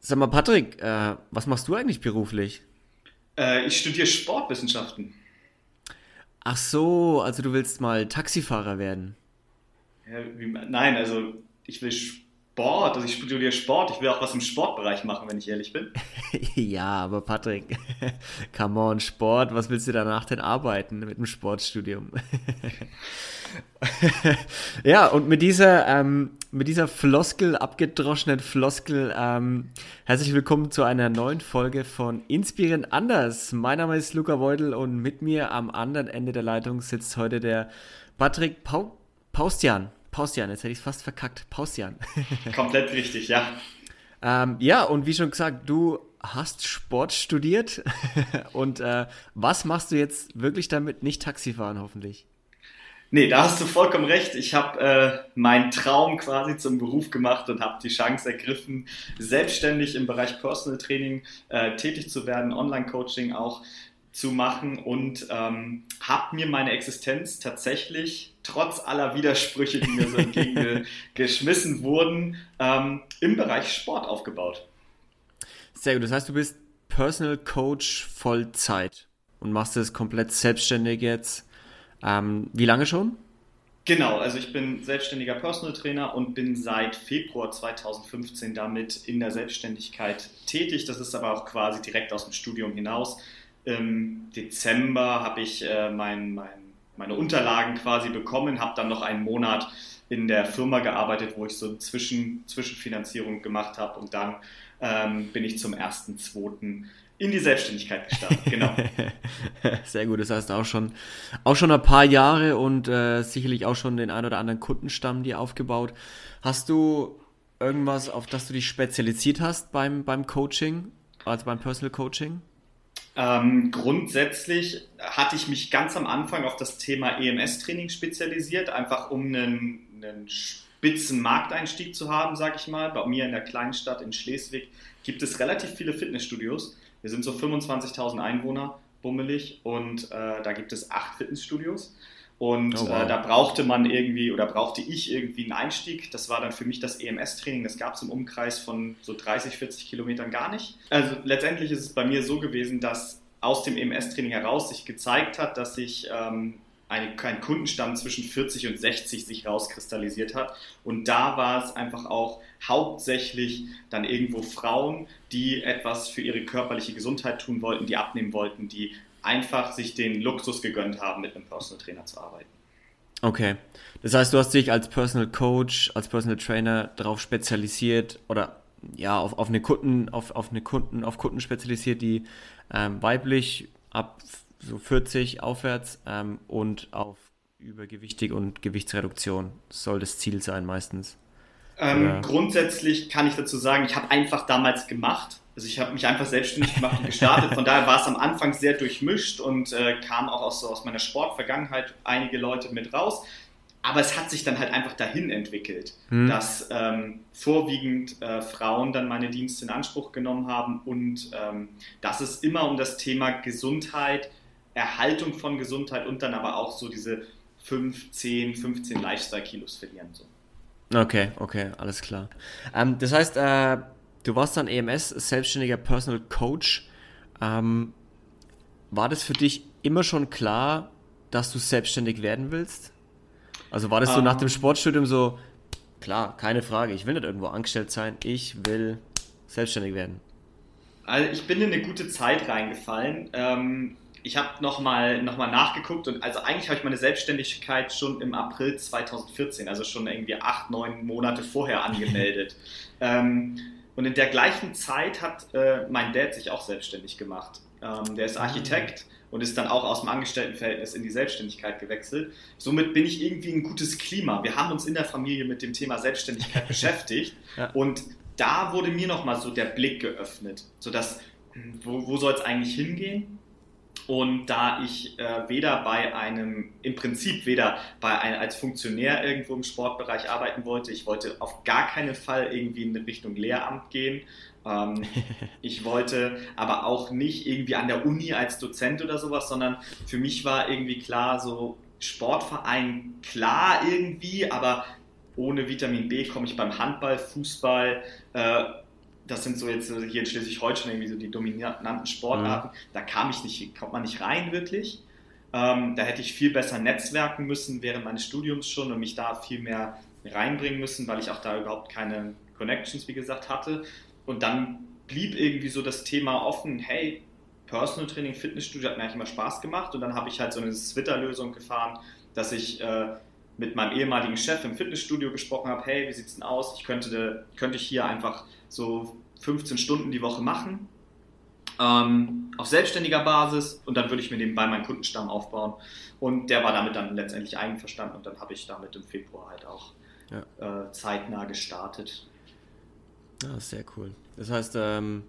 Sag mal, Patrick, äh, was machst du eigentlich beruflich? Äh, ich studiere Sportwissenschaften. Ach so, also du willst mal Taxifahrer werden. Ja, wie, nein, also ich will Sport, also ich studiere Sport, ich will auch was im Sportbereich machen, wenn ich ehrlich bin. ja, aber Patrick, come on, Sport, was willst du danach denn arbeiten mit dem Sportstudium? ja, und mit dieser, ähm, mit dieser Floskel, abgedroschenen Floskel, ähm, herzlich willkommen zu einer neuen Folge von Inspirierend Anders. Mein Name ist Luca Weudel und mit mir am anderen Ende der Leitung sitzt heute der Patrick Pau Paustian. Paustian, jetzt hätte ich es fast verkackt. Paustian. Komplett richtig, ja. Ähm, ja, und wie schon gesagt, du hast Sport studiert. und äh, was machst du jetzt wirklich damit? Nicht Taxifahren, hoffentlich. Nee, da hast du vollkommen recht. Ich habe äh, meinen Traum quasi zum Beruf gemacht und habe die Chance ergriffen, selbstständig im Bereich Personal Training äh, tätig zu werden, Online-Coaching auch zu machen und ähm, habe mir meine Existenz tatsächlich trotz aller Widersprüche, die mir so entgegengeschmissen wurden, ähm, im Bereich Sport aufgebaut. Sehr gut. Das heißt, du bist Personal Coach Vollzeit und machst es komplett selbstständig jetzt ähm, wie lange schon? Genau, also ich bin selbstständiger Personal Trainer und bin seit Februar 2015 damit in der Selbstständigkeit tätig. Das ist aber auch quasi direkt aus dem Studium hinaus. Im Dezember habe ich äh, mein, mein, meine Unterlagen quasi bekommen, habe dann noch einen Monat in der Firma gearbeitet, wo ich so Zwischen, Zwischenfinanzierung gemacht habe und dann ähm, bin ich zum 1.2 in die Selbstständigkeit gestartet, genau. Sehr gut, das heißt auch schon, auch schon ein paar Jahre und äh, sicherlich auch schon den ein oder anderen Kundenstamm dir aufgebaut. Hast du irgendwas, auf das du dich spezialisiert hast beim, beim Coaching, also beim Personal Coaching? Ähm, grundsätzlich hatte ich mich ganz am Anfang auf das Thema EMS-Training spezialisiert, einfach um einen, einen spitzen Markteinstieg zu haben, sag ich mal. Bei mir in der Kleinstadt in Schleswig gibt es relativ viele Fitnessstudios wir sind so 25.000 Einwohner, bummelig, und äh, da gibt es acht Fitnessstudios. Und oh, wow. äh, da brauchte man irgendwie oder brauchte ich irgendwie einen Einstieg. Das war dann für mich das EMS-Training. Das gab es im Umkreis von so 30, 40 Kilometern gar nicht. Also letztendlich ist es bei mir so gewesen, dass aus dem EMS-Training heraus sich gezeigt hat, dass ich ähm, eine, ein Kundenstamm zwischen 40 und 60 sich rauskristallisiert hat. Und da war es einfach auch hauptsächlich dann irgendwo Frauen, die etwas für ihre körperliche Gesundheit tun wollten, die abnehmen wollten, die einfach sich den Luxus gegönnt haben, mit einem Personal Trainer zu arbeiten. Okay. Das heißt, du hast dich als Personal Coach, als Personal Trainer darauf spezialisiert oder ja, auf, auf eine Kunden, auf, auf eine Kunden, auf Kunden spezialisiert, die ähm, weiblich ab so 40 aufwärts ähm, und auf übergewichtig und Gewichtsreduktion soll das Ziel sein meistens. Ähm, grundsätzlich kann ich dazu sagen, ich habe einfach damals gemacht. Also ich habe mich einfach selbstständig gemacht und gestartet. Von daher war es am Anfang sehr durchmischt und äh, kam auch aus, aus meiner Sportvergangenheit einige Leute mit raus. Aber es hat sich dann halt einfach dahin entwickelt, hm. dass ähm, vorwiegend äh, Frauen dann meine Dienste in Anspruch genommen haben und ähm, dass es immer um das Thema Gesundheit, Erhaltung von Gesundheit und dann aber auch so diese 5, 10, 15 Lifestyle-Kilos verlieren. So. Okay, okay, alles klar. Ähm, das heißt, äh, du warst dann EMS, selbstständiger Personal Coach. Ähm, war das für dich immer schon klar, dass du selbstständig werden willst? Also war das um, so nach dem ähm. Sportstudium so, klar, keine Frage, ich will nicht irgendwo angestellt sein, ich will selbstständig werden? Also ich bin in eine gute Zeit reingefallen. Ähm, ich habe nochmal noch mal nachgeguckt und also eigentlich habe ich meine Selbstständigkeit schon im April 2014, also schon irgendwie acht, neun Monate vorher angemeldet. ähm, und in der gleichen Zeit hat äh, mein Dad sich auch selbstständig gemacht. Ähm, der ist ah. Architekt und ist dann auch aus dem Angestelltenverhältnis in die Selbstständigkeit gewechselt. Somit bin ich irgendwie ein gutes Klima. Wir haben uns in der Familie mit dem Thema Selbstständigkeit beschäftigt ja. und da wurde mir nochmal so der Blick geöffnet, sodass, hm, wo, wo soll es eigentlich hingehen? Und da ich äh, weder bei einem, im Prinzip weder bei einem, als Funktionär irgendwo im Sportbereich arbeiten wollte, ich wollte auf gar keinen Fall irgendwie in Richtung Lehramt gehen. Ähm, ich wollte aber auch nicht irgendwie an der Uni als Dozent oder sowas, sondern für mich war irgendwie klar, so Sportverein klar irgendwie, aber ohne Vitamin B komme ich beim Handball, Fußball, äh, das sind so jetzt hier in Schleswig-Holstein irgendwie so die dominanten Sportarten. Mhm. Da kam ich nicht, kommt man nicht rein wirklich. Ähm, da hätte ich viel besser netzwerken müssen während meines Studiums schon und mich da viel mehr reinbringen müssen, weil ich auch da überhaupt keine Connections, wie gesagt, hatte. Und dann blieb irgendwie so das Thema offen, hey, Personal Training, Fitnessstudio hat mir eigentlich immer Spaß gemacht und dann habe ich halt so eine Twitter-Lösung gefahren, dass ich äh, mit meinem ehemaligen Chef im Fitnessstudio gesprochen habe, hey, wie sieht es denn aus? Ich könnte, könnte ich hier einfach so 15 Stunden die Woche machen, ähm, auf selbstständiger Basis und dann würde ich mir nebenbei meinen Kundenstamm aufbauen. Und der war damit dann letztendlich einverstanden und dann habe ich damit im Februar halt auch ja. äh, zeitnah gestartet. Ja, sehr cool. Das heißt, ähm,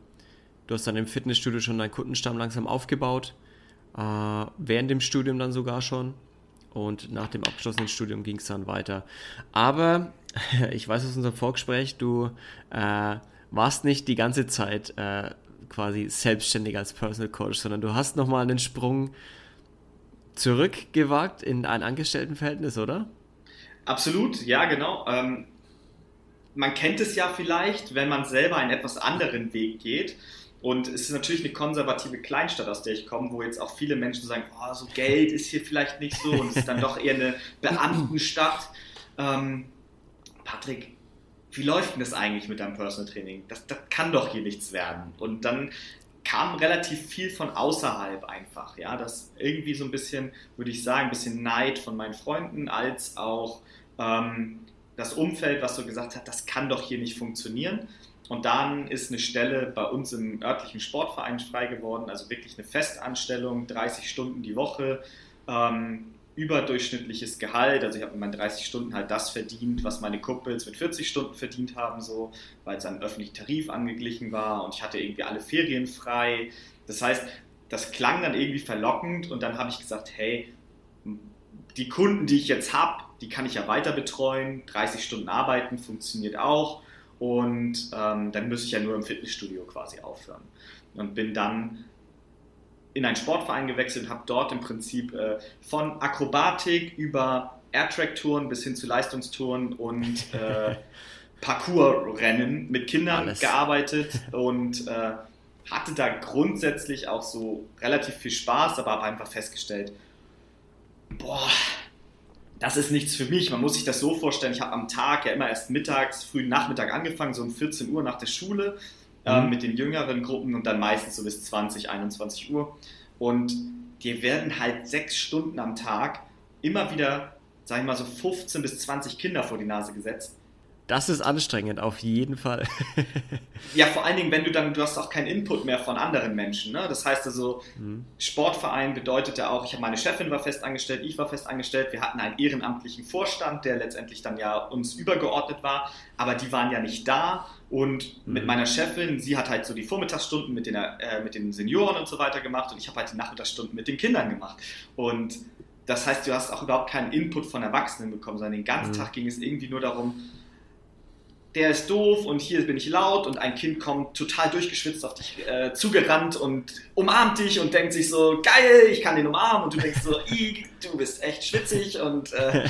du hast dann im Fitnessstudio schon deinen Kundenstamm langsam aufgebaut, äh, während dem Studium dann sogar schon. Und nach dem abgeschlossenen Studium ging es dann weiter. Aber ich weiß aus unserem Vorgespräch, du äh, warst nicht die ganze Zeit äh, quasi selbstständig als Personal Coach, sondern du hast nochmal einen Sprung zurückgewagt in ein Angestelltenverhältnis, oder? Absolut, ja, genau. Ähm, man kennt es ja vielleicht, wenn man selber einen etwas anderen Weg geht. Und es ist natürlich eine konservative Kleinstadt, aus der ich komme, wo jetzt auch viele Menschen sagen, oh, so Geld ist hier vielleicht nicht so und es ist dann doch eher eine Beamtenstadt. Ähm, Patrick, wie läuft denn das eigentlich mit deinem Personal Training? Das, das kann doch hier nichts werden. Und dann kam relativ viel von außerhalb einfach, ja, das irgendwie so ein bisschen, würde ich sagen, ein bisschen Neid von meinen Freunden, als auch ähm, das Umfeld, was so gesagt hat, das kann doch hier nicht funktionieren. Und dann ist eine Stelle bei uns im örtlichen Sportverein frei geworden, also wirklich eine Festanstellung, 30 Stunden die Woche, ähm, überdurchschnittliches Gehalt. Also ich habe mit meinen 30 Stunden halt das verdient, was meine Kumpels mit 40 Stunden verdient haben, so, weil es an öffentlichen Tarif angeglichen war und ich hatte irgendwie alle Ferien frei. Das heißt, das klang dann irgendwie verlockend und dann habe ich gesagt, hey, die Kunden, die ich jetzt habe, die kann ich ja weiter betreuen. 30 Stunden arbeiten funktioniert auch. Und ähm, dann müsste ich ja nur im Fitnessstudio quasi aufhören. Und bin dann in einen Sportverein gewechselt und habe dort im Prinzip äh, von Akrobatik über Airtrack-Touren bis hin zu Leistungstouren und äh, Parkour-Rennen mit Kindern Alles. gearbeitet und äh, hatte da grundsätzlich auch so relativ viel Spaß, aber habe einfach festgestellt, boah, das ist nichts für mich. Man muss sich das so vorstellen, ich habe am Tag ja immer erst mittags, frühen Nachmittag angefangen, so um 14 Uhr nach der Schule äh, mhm. mit den jüngeren Gruppen und dann meistens so bis 20, 21 Uhr. Und dir werden halt sechs Stunden am Tag immer wieder, sag ich mal, so 15 bis 20 Kinder vor die Nase gesetzt das ist anstrengend, auf jeden Fall. ja, vor allen Dingen, wenn du dann, du hast auch keinen Input mehr von anderen Menschen. Ne? Das heißt also, mhm. Sportverein bedeutete auch, ich habe meine Chefin war fest angestellt, ich war fest angestellt, wir hatten einen ehrenamtlichen Vorstand, der letztendlich dann ja uns übergeordnet war, aber die waren ja nicht da. Und mhm. mit meiner Chefin, sie hat halt so die Vormittagsstunden mit den, äh, mit den Senioren und so weiter gemacht und ich habe halt die Nachmittagsstunden mit den Kindern gemacht. Und das heißt, du hast auch überhaupt keinen Input von Erwachsenen bekommen, sondern den ganzen mhm. Tag ging es irgendwie nur darum, der ist doof und hier bin ich laut und ein Kind kommt total durchgeschwitzt auf dich äh, zugerannt und umarmt dich und denkt sich so, geil, ich kann den umarmen. Und du denkst so, du bist echt schwitzig. Und, äh,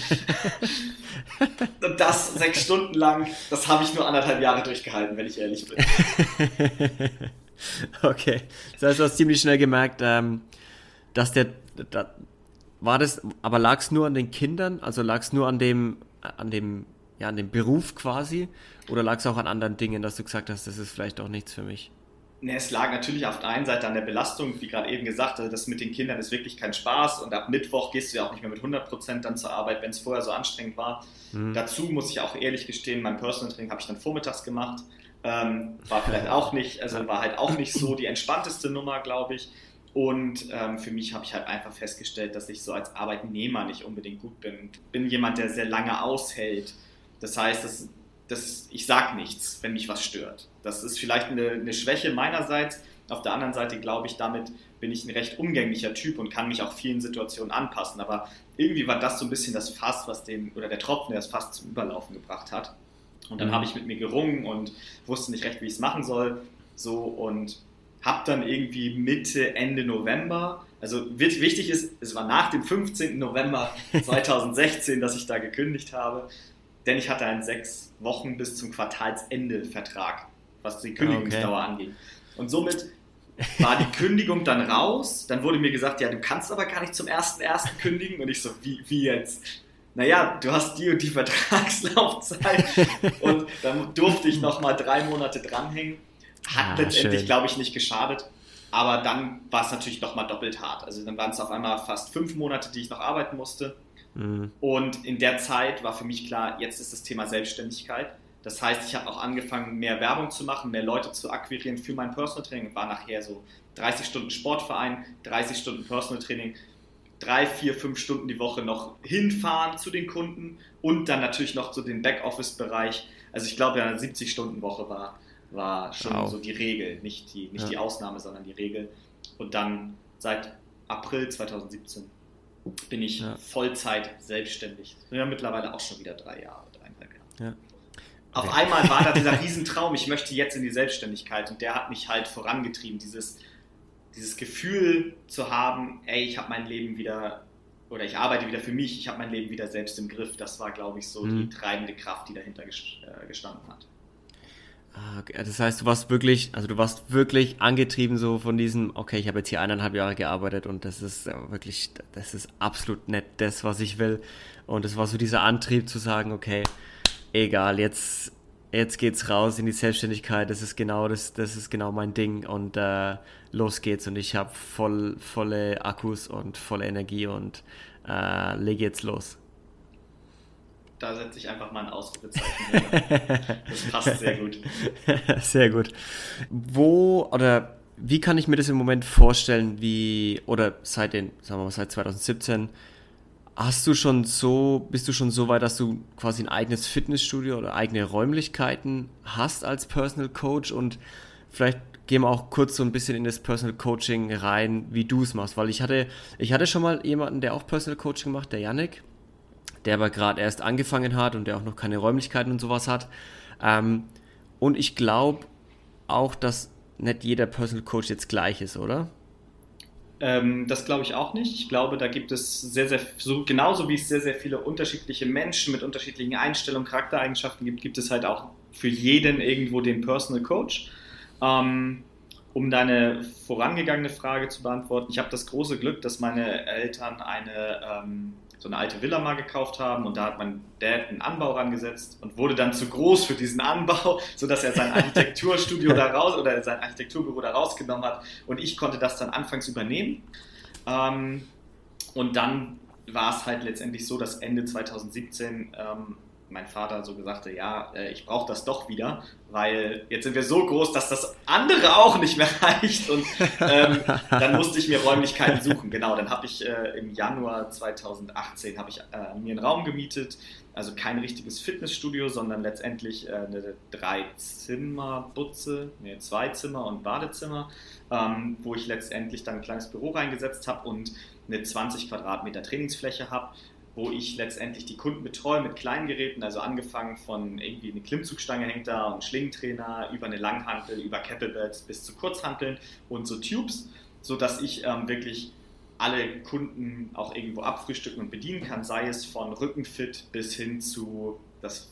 das sechs Stunden lang, das habe ich nur anderthalb Jahre durchgehalten, wenn ich ehrlich bin. okay, das heißt, du hast ziemlich schnell gemerkt, ähm, dass der, da, war das, aber lag es nur an den Kindern, also lag es nur an dem, an dem ja, an dem Beruf quasi? Oder lag es auch an anderen Dingen, dass du gesagt hast, das ist vielleicht auch nichts für mich? Ne, es lag natürlich auf der einen Seite an der Belastung, wie gerade eben gesagt, also das mit den Kindern ist wirklich kein Spaß und ab Mittwoch gehst du ja auch nicht mehr mit 100% dann zur Arbeit, wenn es vorher so anstrengend war. Mhm. Dazu muss ich auch ehrlich gestehen, mein Personal Training habe ich dann vormittags gemacht. Ähm, war vielleicht auch nicht, also war halt auch nicht so die entspannteste Nummer, glaube ich. Und ähm, für mich habe ich halt einfach festgestellt, dass ich so als Arbeitnehmer nicht unbedingt gut bin. Bin jemand, der sehr lange aushält das heißt, das, das, ich sage nichts, wenn mich was stört. Das ist vielleicht eine, eine Schwäche meinerseits. Auf der anderen Seite glaube ich, damit bin ich ein recht umgänglicher Typ und kann mich auch vielen Situationen anpassen. Aber irgendwie war das so ein bisschen das Fass, was den, oder der Tropfen, der das Fass zum Überlaufen gebracht hat. Und dann mhm. habe ich mit mir gerungen und wusste nicht recht, wie ich es machen soll. So und habe dann irgendwie Mitte, Ende November, also wichtig ist, es war nach dem 15. November 2016, dass ich da gekündigt habe, denn ich hatte einen sechs Wochen bis zum Quartalsende Vertrag was die Kündigungsdauer okay. anging. Und somit war die Kündigung dann raus. Dann wurde mir gesagt, ja, du kannst aber gar nicht zum 1.1. kündigen. Und ich so, wie, wie jetzt? Naja, du hast die und die Vertragslaufzeit. und dann durfte ich nochmal drei Monate dranhängen. Hat ah, letztendlich, glaube ich, nicht geschadet. Aber dann war es natürlich nochmal doppelt hart. Also dann waren es auf einmal fast fünf Monate, die ich noch arbeiten musste. Mhm. Und in der Zeit war für mich klar, jetzt ist das Thema Selbstständigkeit. Das heißt, ich habe auch angefangen, mehr Werbung zu machen, mehr Leute zu akquirieren für mein Personal Training. War nachher so 30 Stunden Sportverein, 30 Stunden Personal Training, drei, vier, fünf Stunden die Woche noch hinfahren zu den Kunden und dann natürlich noch zu dem Backoffice-Bereich. Also ich glaube, eine 70-Stunden-Woche war, war schon wow. so die Regel, nicht, die, nicht ja. die Ausnahme, sondern die Regel. Und dann seit April 2017 bin ich ja. Vollzeit selbstständig. Ja, mittlerweile auch schon wieder drei Jahre, dreieinhalb Jahre. Ja. Auf einmal war da dieser Riesentraum, ich möchte jetzt in die Selbstständigkeit und der hat mich halt vorangetrieben, dieses, dieses Gefühl zu haben, ey, ich habe mein Leben wieder oder ich arbeite wieder für mich, ich habe mein Leben wieder selbst im Griff. Das war, glaube ich, so mhm. die treibende Kraft, die dahinter äh, gestanden hat. Ah, das heißt, du warst wirklich, also du warst wirklich angetrieben so von diesem, okay, ich habe jetzt hier eineinhalb Jahre gearbeitet und das ist wirklich, das ist absolut nicht das, was ich will. Und es war so dieser Antrieb zu sagen, okay, egal, jetzt, jetzt geht's raus in die Selbstständigkeit, das ist genau das, das ist genau mein Ding und äh, los geht's. Und ich habe voll, volle Akkus und volle Energie und äh, lege jetzt los da setze ich einfach mal ein Ausrufezeichen. das passt sehr gut. Sehr gut. Wo oder wie kann ich mir das im Moment vorstellen, wie, oder seit den, sagen wir mal, seit 2017, hast du schon so, bist du schon so weit, dass du quasi ein eigenes Fitnessstudio oder eigene Räumlichkeiten hast als Personal Coach und vielleicht gehen wir auch kurz so ein bisschen in das Personal Coaching rein, wie du es machst, weil ich hatte, ich hatte schon mal jemanden, der auch Personal Coaching macht, der Yannick, der aber gerade erst angefangen hat und der auch noch keine Räumlichkeiten und sowas hat. Ähm, und ich glaube auch, dass nicht jeder Personal Coach jetzt gleich ist, oder? Ähm, das glaube ich auch nicht. Ich glaube, da gibt es sehr, sehr, so, genauso wie es sehr, sehr viele unterschiedliche Menschen mit unterschiedlichen Einstellungen, Charaktereigenschaften gibt, gibt es halt auch für jeden irgendwo den Personal Coach. Ähm, um deine vorangegangene Frage zu beantworten, ich habe das große Glück, dass meine Eltern eine ähm, so eine alte Villa mal gekauft haben und da hat mein Dad einen Anbau rangesetzt und wurde dann zu groß für diesen Anbau, sodass er sein Architekturstudio da raus oder sein Architekturbüro da rausgenommen hat und ich konnte das dann anfangs übernehmen. Ähm, und dann war es halt letztendlich so, dass Ende 2017 ähm, mein Vater so gesagt hat, ja, äh, ich brauche das doch wieder, weil jetzt sind wir so groß, dass das andere auch nicht mehr reicht. Und ähm, dann musste ich mir Räumlichkeiten suchen. Genau, dann habe ich äh, im Januar 2018 habe ich äh, mir einen Raum gemietet, also kein richtiges Fitnessstudio, sondern letztendlich äh, eine Drei-Zimmer-Butze, nee, zwei Zimmer und Badezimmer, ähm, wo ich letztendlich dann ein kleines Büro reingesetzt habe und eine 20 Quadratmeter Trainingsfläche habe wo ich letztendlich die Kunden betreue mit kleinen Geräten, also angefangen von irgendwie eine Klimmzugstange hängt da und Schlingentrainer, über eine Langhantel, über Kettlebells bis zu Kurzhanteln und so Tubes, sodass ich ähm, wirklich alle Kunden auch irgendwo abfrühstücken und bedienen kann, sei es von Rückenfit bis hin zu das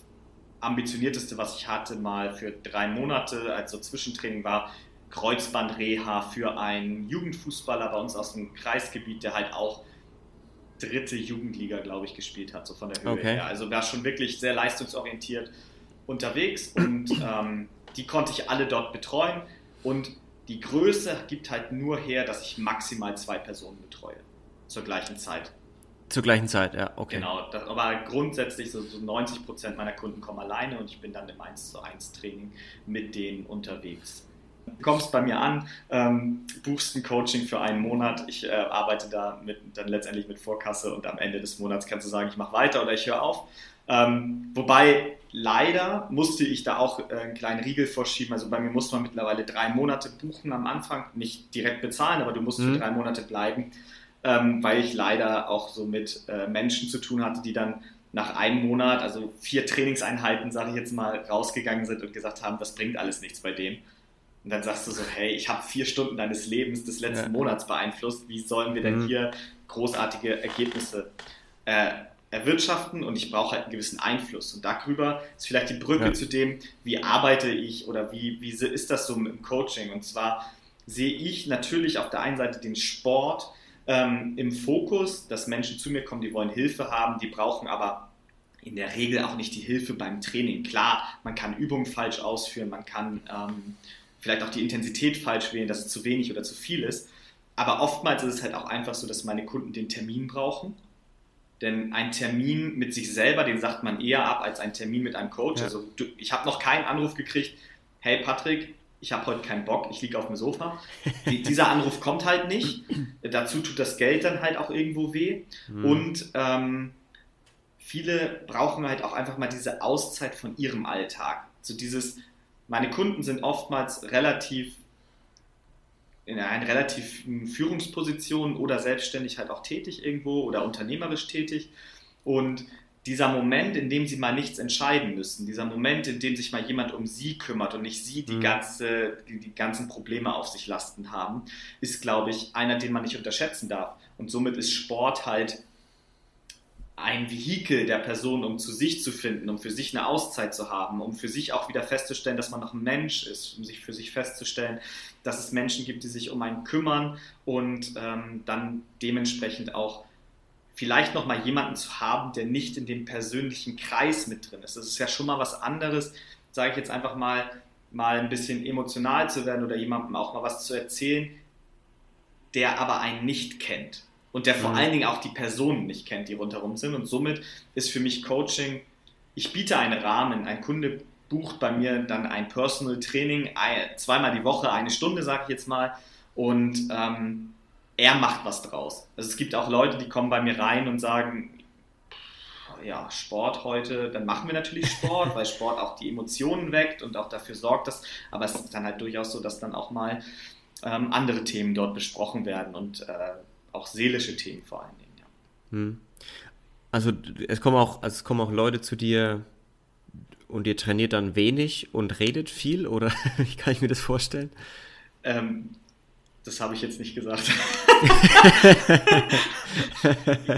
ambitionierteste, was ich hatte, mal für drei Monate als so Zwischentraining war, Kreuzbandreha für einen Jugendfußballer bei uns aus dem Kreisgebiet, der halt auch dritte Jugendliga, glaube ich, gespielt hat, so von der Höhe okay. her. Also war schon wirklich sehr leistungsorientiert unterwegs und ähm, die konnte ich alle dort betreuen und die Größe gibt halt nur her, dass ich maximal zwei Personen betreue zur gleichen Zeit. Zur gleichen Zeit, ja, okay. Genau, das, aber grundsätzlich so, so 90 Prozent meiner Kunden kommen alleine und ich bin dann im 1 zu 1 Training mit denen unterwegs kommst bei mir an, ähm, buchst ein Coaching für einen Monat. Ich äh, arbeite da mit, dann letztendlich mit Vorkasse und am Ende des Monats kannst du sagen, ich mache weiter oder ich höre auf. Ähm, wobei leider musste ich da auch äh, einen kleinen Riegel vorschieben. Also bei mir muss man mittlerweile drei Monate buchen am Anfang, nicht direkt bezahlen, aber du musst mhm. für drei Monate bleiben, ähm, weil ich leider auch so mit äh, Menschen zu tun hatte, die dann nach einem Monat, also vier Trainingseinheiten, sage ich jetzt mal, rausgegangen sind und gesagt haben, das bringt alles nichts bei dem. Und dann sagst du so, hey, ich habe vier Stunden deines Lebens des letzten ja. Monats beeinflusst. Wie sollen wir denn mhm. hier großartige Ergebnisse äh, erwirtschaften und ich brauche halt einen gewissen Einfluss. Und darüber ist vielleicht die Brücke ja. zu dem, wie arbeite ich oder wie, wie ist das so im Coaching. Und zwar sehe ich natürlich auf der einen Seite den Sport ähm, im Fokus, dass Menschen zu mir kommen, die wollen Hilfe haben, die brauchen aber in der Regel auch nicht die Hilfe beim Training. Klar, man kann Übungen falsch ausführen, man kann ähm, vielleicht auch die Intensität falsch wählen, dass es zu wenig oder zu viel ist. Aber oftmals ist es halt auch einfach so, dass meine Kunden den Termin brauchen denn ein Termin mit sich selber, den sagt man eher ab als ein Termin mit einem Coach. Ja. Also ich habe noch keinen Anruf gekriegt, hey Patrick, ich habe heute keinen Bock, ich liege auf dem Sofa. Die, dieser Anruf kommt halt nicht. Dazu tut das Geld dann halt auch irgendwo weh. Mhm. Und ähm, viele brauchen halt auch einfach mal diese Auszeit von ihrem Alltag. So dieses, meine Kunden sind oftmals relativ in einer relativen Führungsposition oder selbstständig halt auch tätig irgendwo oder unternehmerisch tätig. Und dieser Moment, in dem sie mal nichts entscheiden müssen, dieser Moment, in dem sich mal jemand um sie kümmert und nicht sie die, mhm. ganze, die, die ganzen Probleme auf sich lasten haben, ist, glaube ich, einer, den man nicht unterschätzen darf. Und somit ist Sport halt ein Vehikel der Person, um zu sich zu finden, um für sich eine Auszeit zu haben, um für sich auch wieder festzustellen, dass man noch ein Mensch ist, um sich für sich festzustellen, dass es Menschen gibt, die sich um einen kümmern und ähm, dann dementsprechend auch vielleicht noch mal jemanden zu haben, der nicht in dem persönlichen Kreis mit drin ist. Das ist ja schon mal was anderes, sage ich jetzt einfach mal, mal ein bisschen emotional zu werden oder jemandem auch mal was zu erzählen, der aber einen nicht kennt und der vor mhm. allen Dingen auch die Personen nicht kennt, die rundherum sind. Und somit ist für mich Coaching, ich biete einen Rahmen, ein Kunde bucht bei mir dann ein Personal Training, zweimal die Woche, eine Stunde, sage ich jetzt mal, und ähm, er macht was draus. Also es gibt auch Leute, die kommen bei mir rein und sagen, ja, Sport heute, dann machen wir natürlich Sport, weil Sport auch die Emotionen weckt und auch dafür sorgt, dass, aber es ist dann halt durchaus so, dass dann auch mal ähm, andere Themen dort besprochen werden und äh, auch seelische Themen vor allen Dingen. Ja. Hm. Also es kommen auch, also es kommen auch Leute zu dir und ihr trainiert dann wenig und redet viel oder wie kann ich mir das vorstellen? Ähm, das habe ich jetzt nicht gesagt.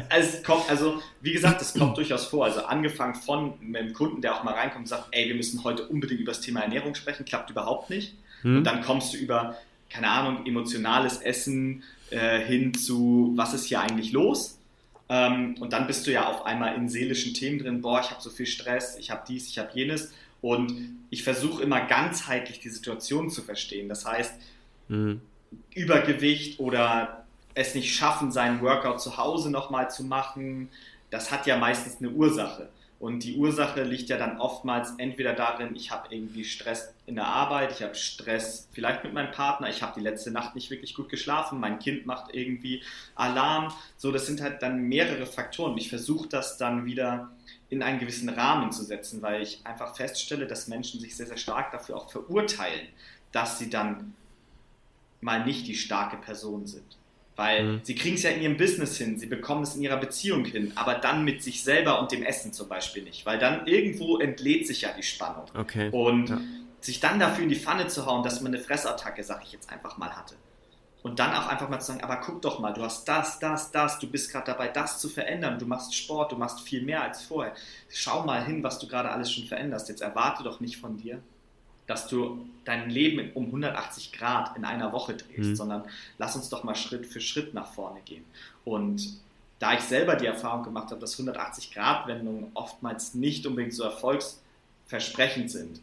es kommt, also wie gesagt, das kommt durchaus vor. Also angefangen von einem Kunden, der auch mal reinkommt und sagt, ey, wir müssen heute unbedingt über das Thema Ernährung sprechen, klappt überhaupt nicht. Hm. Und dann kommst du über, keine Ahnung, emotionales Essen, äh, hin zu, was ist hier eigentlich los? Ähm, und dann bist du ja auf einmal in seelischen Themen drin, boah, ich habe so viel Stress, ich habe dies, ich habe jenes. Und ich versuche immer ganzheitlich die Situation zu verstehen. Das heißt, mhm. Übergewicht oder es nicht schaffen, seinen Workout zu Hause nochmal zu machen, das hat ja meistens eine Ursache. Und die Ursache liegt ja dann oftmals entweder darin, ich habe irgendwie Stress in der Arbeit, ich habe Stress vielleicht mit meinem Partner, ich habe die letzte Nacht nicht wirklich gut geschlafen, mein Kind macht irgendwie Alarm. So, das sind halt dann mehrere Faktoren. Ich versuche das dann wieder in einen gewissen Rahmen zu setzen, weil ich einfach feststelle, dass Menschen sich sehr, sehr stark dafür auch verurteilen, dass sie dann mal nicht die starke Person sind. Weil mhm. sie kriegen es ja in ihrem Business hin, sie bekommen es in ihrer Beziehung hin, aber dann mit sich selber und dem Essen zum Beispiel nicht. Weil dann irgendwo entlädt sich ja die Spannung. Okay. Und ja. sich dann dafür in die Pfanne zu hauen, dass man eine Fressattacke, sag ich jetzt einfach mal, hatte. Und dann auch einfach mal zu sagen, aber guck doch mal, du hast das, das, das, du bist gerade dabei, das zu verändern. Du machst Sport, du machst viel mehr als vorher. Schau mal hin, was du gerade alles schon veränderst. Jetzt erwarte doch nicht von dir, dass du dein Leben um 180 Grad in einer Woche drehst, mhm. sondern lass uns doch mal Schritt für Schritt nach vorne gehen. Und da ich selber die Erfahrung gemacht habe, dass 180-Grad-Wendungen oftmals nicht unbedingt so erfolgsversprechend sind,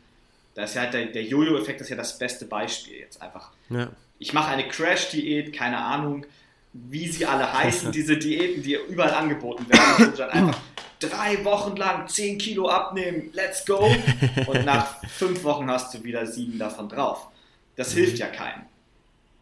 da ist ja halt der, der Jojo-Effekt ist ja das beste Beispiel jetzt einfach. Ja. Ich mache eine Crash-Diät, keine Ahnung, wie sie alle heißen, diese Diäten, die überall angeboten werden, wo du dann einfach drei Wochen lang 10 Kilo abnehmen, let's go. Und nach fünf Wochen hast du wieder sieben davon drauf. Das mhm. hilft ja keinem.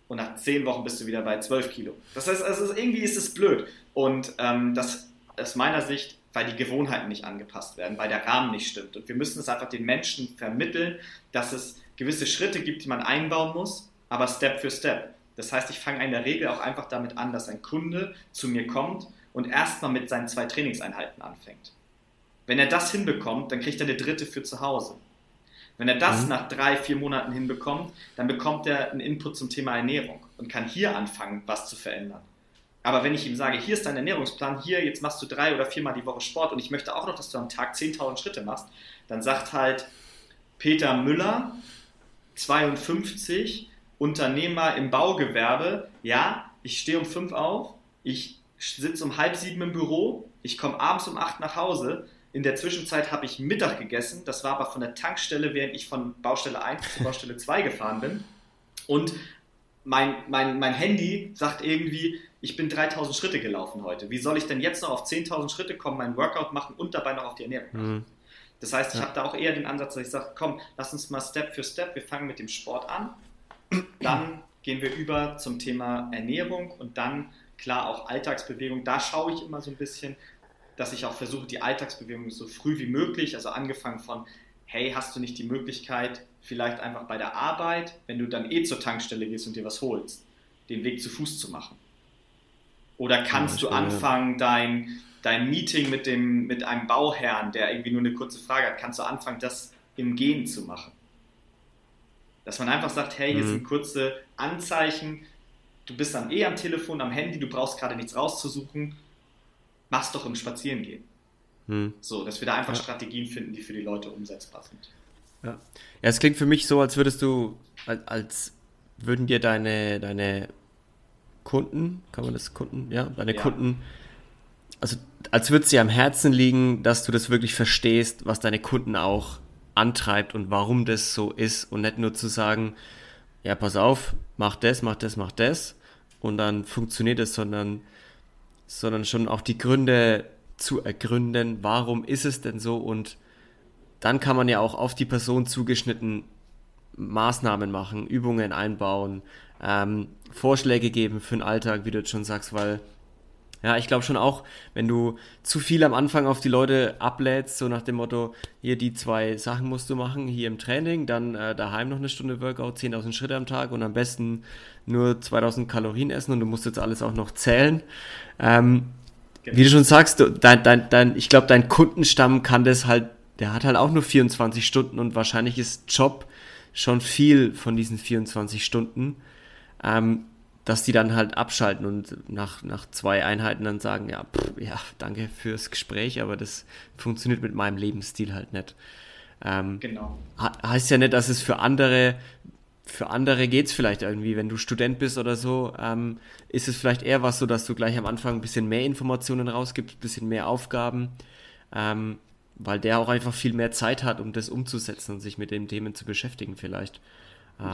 Und nach zehn Wochen bist du wieder bei 12 Kilo. Das heißt, also irgendwie ist es blöd. Und ähm, das aus meiner Sicht, weil die Gewohnheiten nicht angepasst werden, weil der Rahmen nicht stimmt. Und wir müssen es einfach den Menschen vermitteln, dass es gewisse Schritte gibt, die man einbauen muss, aber Step für Step. Das heißt, ich fange in der Regel auch einfach damit an, dass ein Kunde zu mir kommt und erstmal mit seinen zwei Trainingseinheiten anfängt. Wenn er das hinbekommt, dann kriegt er eine dritte für zu Hause. Wenn er das mhm. nach drei, vier Monaten hinbekommt, dann bekommt er einen Input zum Thema Ernährung und kann hier anfangen, was zu verändern. Aber wenn ich ihm sage, hier ist dein Ernährungsplan, hier, jetzt machst du drei oder viermal die Woche Sport und ich möchte auch noch, dass du am Tag 10.000 Schritte machst, dann sagt halt Peter Müller, 52, Unternehmer im Baugewerbe, ja, ich stehe um fünf auf, ich sitze um halb sieben im Büro, ich komme abends um acht nach Hause, in der Zwischenzeit habe ich Mittag gegessen, das war aber von der Tankstelle, während ich von Baustelle 1 zu Baustelle 2 gefahren bin. Und mein, mein, mein Handy sagt irgendwie, ich bin 3000 Schritte gelaufen heute. Wie soll ich denn jetzt noch auf 10.000 Schritte kommen, meinen Workout machen und dabei noch auf die Ernährung machen? Mhm. Das heißt, ich ja. habe da auch eher den Ansatz, dass ich sage, komm, lass uns mal Step für Step, wir fangen mit dem Sport an, dann gehen wir über zum Thema Ernährung und dann klar auch Alltagsbewegung. Da schaue ich immer so ein bisschen, dass ich auch versuche, die Alltagsbewegung so früh wie möglich, also angefangen von, hey, hast du nicht die Möglichkeit, vielleicht einfach bei der Arbeit, wenn du dann eh zur Tankstelle gehst und dir was holst, den Weg zu Fuß zu machen? Oder kannst ja, du anfangen, dein, dein Meeting mit, dem, mit einem Bauherrn, der irgendwie nur eine kurze Frage hat, kannst du anfangen, das im Gehen zu machen? Dass man einfach sagt, hey, hier mhm. sind kurze Anzeichen, du bist dann eh am Telefon, am Handy, du brauchst gerade nichts rauszusuchen, mach's doch im Spazierengehen. Mhm. So, dass wir da einfach ja. Strategien finden, die für die Leute umsetzbar sind. Ja. ja, es klingt für mich so, als würdest du, als, als würden dir deine, deine Kunden, kann man das Kunden, ja, deine ja. Kunden, also als würde es dir am Herzen liegen, dass du das wirklich verstehst, was deine Kunden auch antreibt und warum das so ist und nicht nur zu sagen, ja, pass auf, mach das, mach das, mach das und dann funktioniert es, sondern, sondern schon auch die Gründe zu ergründen, warum ist es denn so? Und dann kann man ja auch auf die Person zugeschnitten Maßnahmen machen, Übungen einbauen, ähm, Vorschläge geben für den Alltag, wie du jetzt schon sagst, weil ja, ich glaube schon auch, wenn du zu viel am Anfang auf die Leute ablädst, so nach dem Motto, hier die zwei Sachen musst du machen, hier im Training, dann äh, daheim noch eine Stunde Workout, 10.000 Schritte am Tag und am besten nur 2000 Kalorien essen und du musst jetzt alles auch noch zählen. Ähm. Wie du schon sagst, du, dein, dein, dein, ich glaube, dein Kundenstamm kann das halt, der hat halt auch nur 24 Stunden und wahrscheinlich ist Job schon viel von diesen 24 Stunden ähm, dass die dann halt abschalten und nach, nach zwei Einheiten dann sagen, ja, pff, ja, danke fürs Gespräch, aber das funktioniert mit meinem Lebensstil halt nicht. Ähm, genau. Heißt ja nicht, dass es für andere, für andere geht es vielleicht irgendwie, wenn du Student bist oder so, ähm, ist es vielleicht eher was so, dass du gleich am Anfang ein bisschen mehr Informationen rausgibst, ein bisschen mehr Aufgaben, ähm, weil der auch einfach viel mehr Zeit hat, um das umzusetzen und sich mit den Themen zu beschäftigen vielleicht.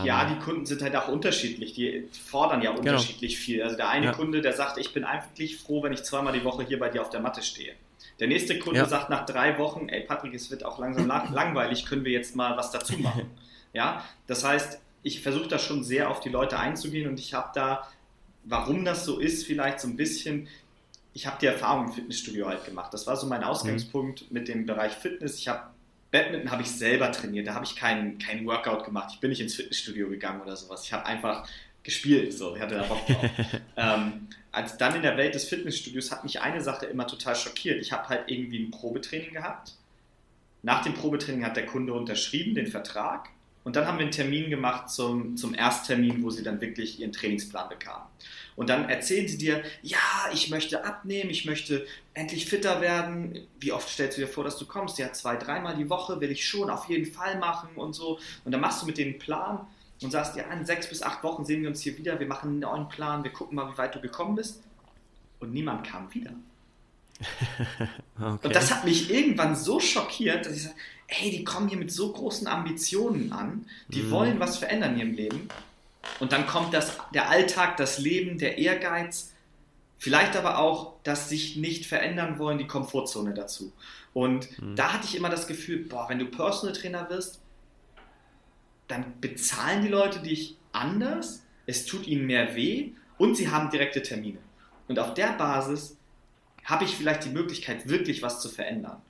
Ja, ähm, die Kunden sind halt auch unterschiedlich. Die fordern ja genau. unterschiedlich genau. viel. Also der eine ja. Kunde, der sagt, ich bin eigentlich froh, wenn ich zweimal die Woche hier bei dir auf der Matte stehe. Der nächste Kunde ja. sagt nach drei Wochen, ey Patrick, es wird auch langsam langweilig, können wir jetzt mal was dazu machen. Ja, das heißt, ich versuche da schon sehr auf die Leute einzugehen und ich habe da, warum das so ist, vielleicht so ein bisschen, ich habe die Erfahrung im Fitnessstudio halt gemacht. Das war so mein Ausgangspunkt mhm. mit dem Bereich Fitness. Ich habe Badminton habe ich selber trainiert, da habe ich keinen kein Workout gemacht. Ich bin nicht ins Fitnessstudio gegangen oder sowas. Ich habe einfach gespielt, so, ich hatte da Bock drauf. ähm, als dann in der Welt des Fitnessstudios hat mich eine Sache immer total schockiert. Ich habe halt irgendwie ein Probetraining gehabt. Nach dem Probetraining hat der Kunde unterschrieben, den Vertrag. Und dann haben wir einen Termin gemacht zum, zum Ersttermin, wo sie dann wirklich ihren Trainingsplan bekamen. Und dann erzählen sie dir, ja, ich möchte abnehmen, ich möchte endlich fitter werden. Wie oft stellst du dir vor, dass du kommst? Ja, zwei, dreimal die Woche will ich schon auf jeden Fall machen und so. Und dann machst du mit denen einen Plan und sagst, ja, in sechs bis acht Wochen sehen wir uns hier wieder, wir machen einen neuen Plan, wir gucken mal, wie weit du gekommen bist. Und niemand kam wieder. okay. Und das hat mich irgendwann so schockiert, dass ich sage, hey, die kommen hier mit so großen Ambitionen an, die mm. wollen was verändern in ihrem Leben. Und dann kommt das, der Alltag, das Leben, der Ehrgeiz, vielleicht aber auch das sich nicht verändern wollen, die Komfortzone dazu. Und mhm. da hatte ich immer das Gefühl, boah, wenn du Personal Trainer wirst, dann bezahlen die Leute dich anders, es tut ihnen mehr weh und sie haben direkte Termine. Und auf der Basis habe ich vielleicht die Möglichkeit, wirklich was zu verändern.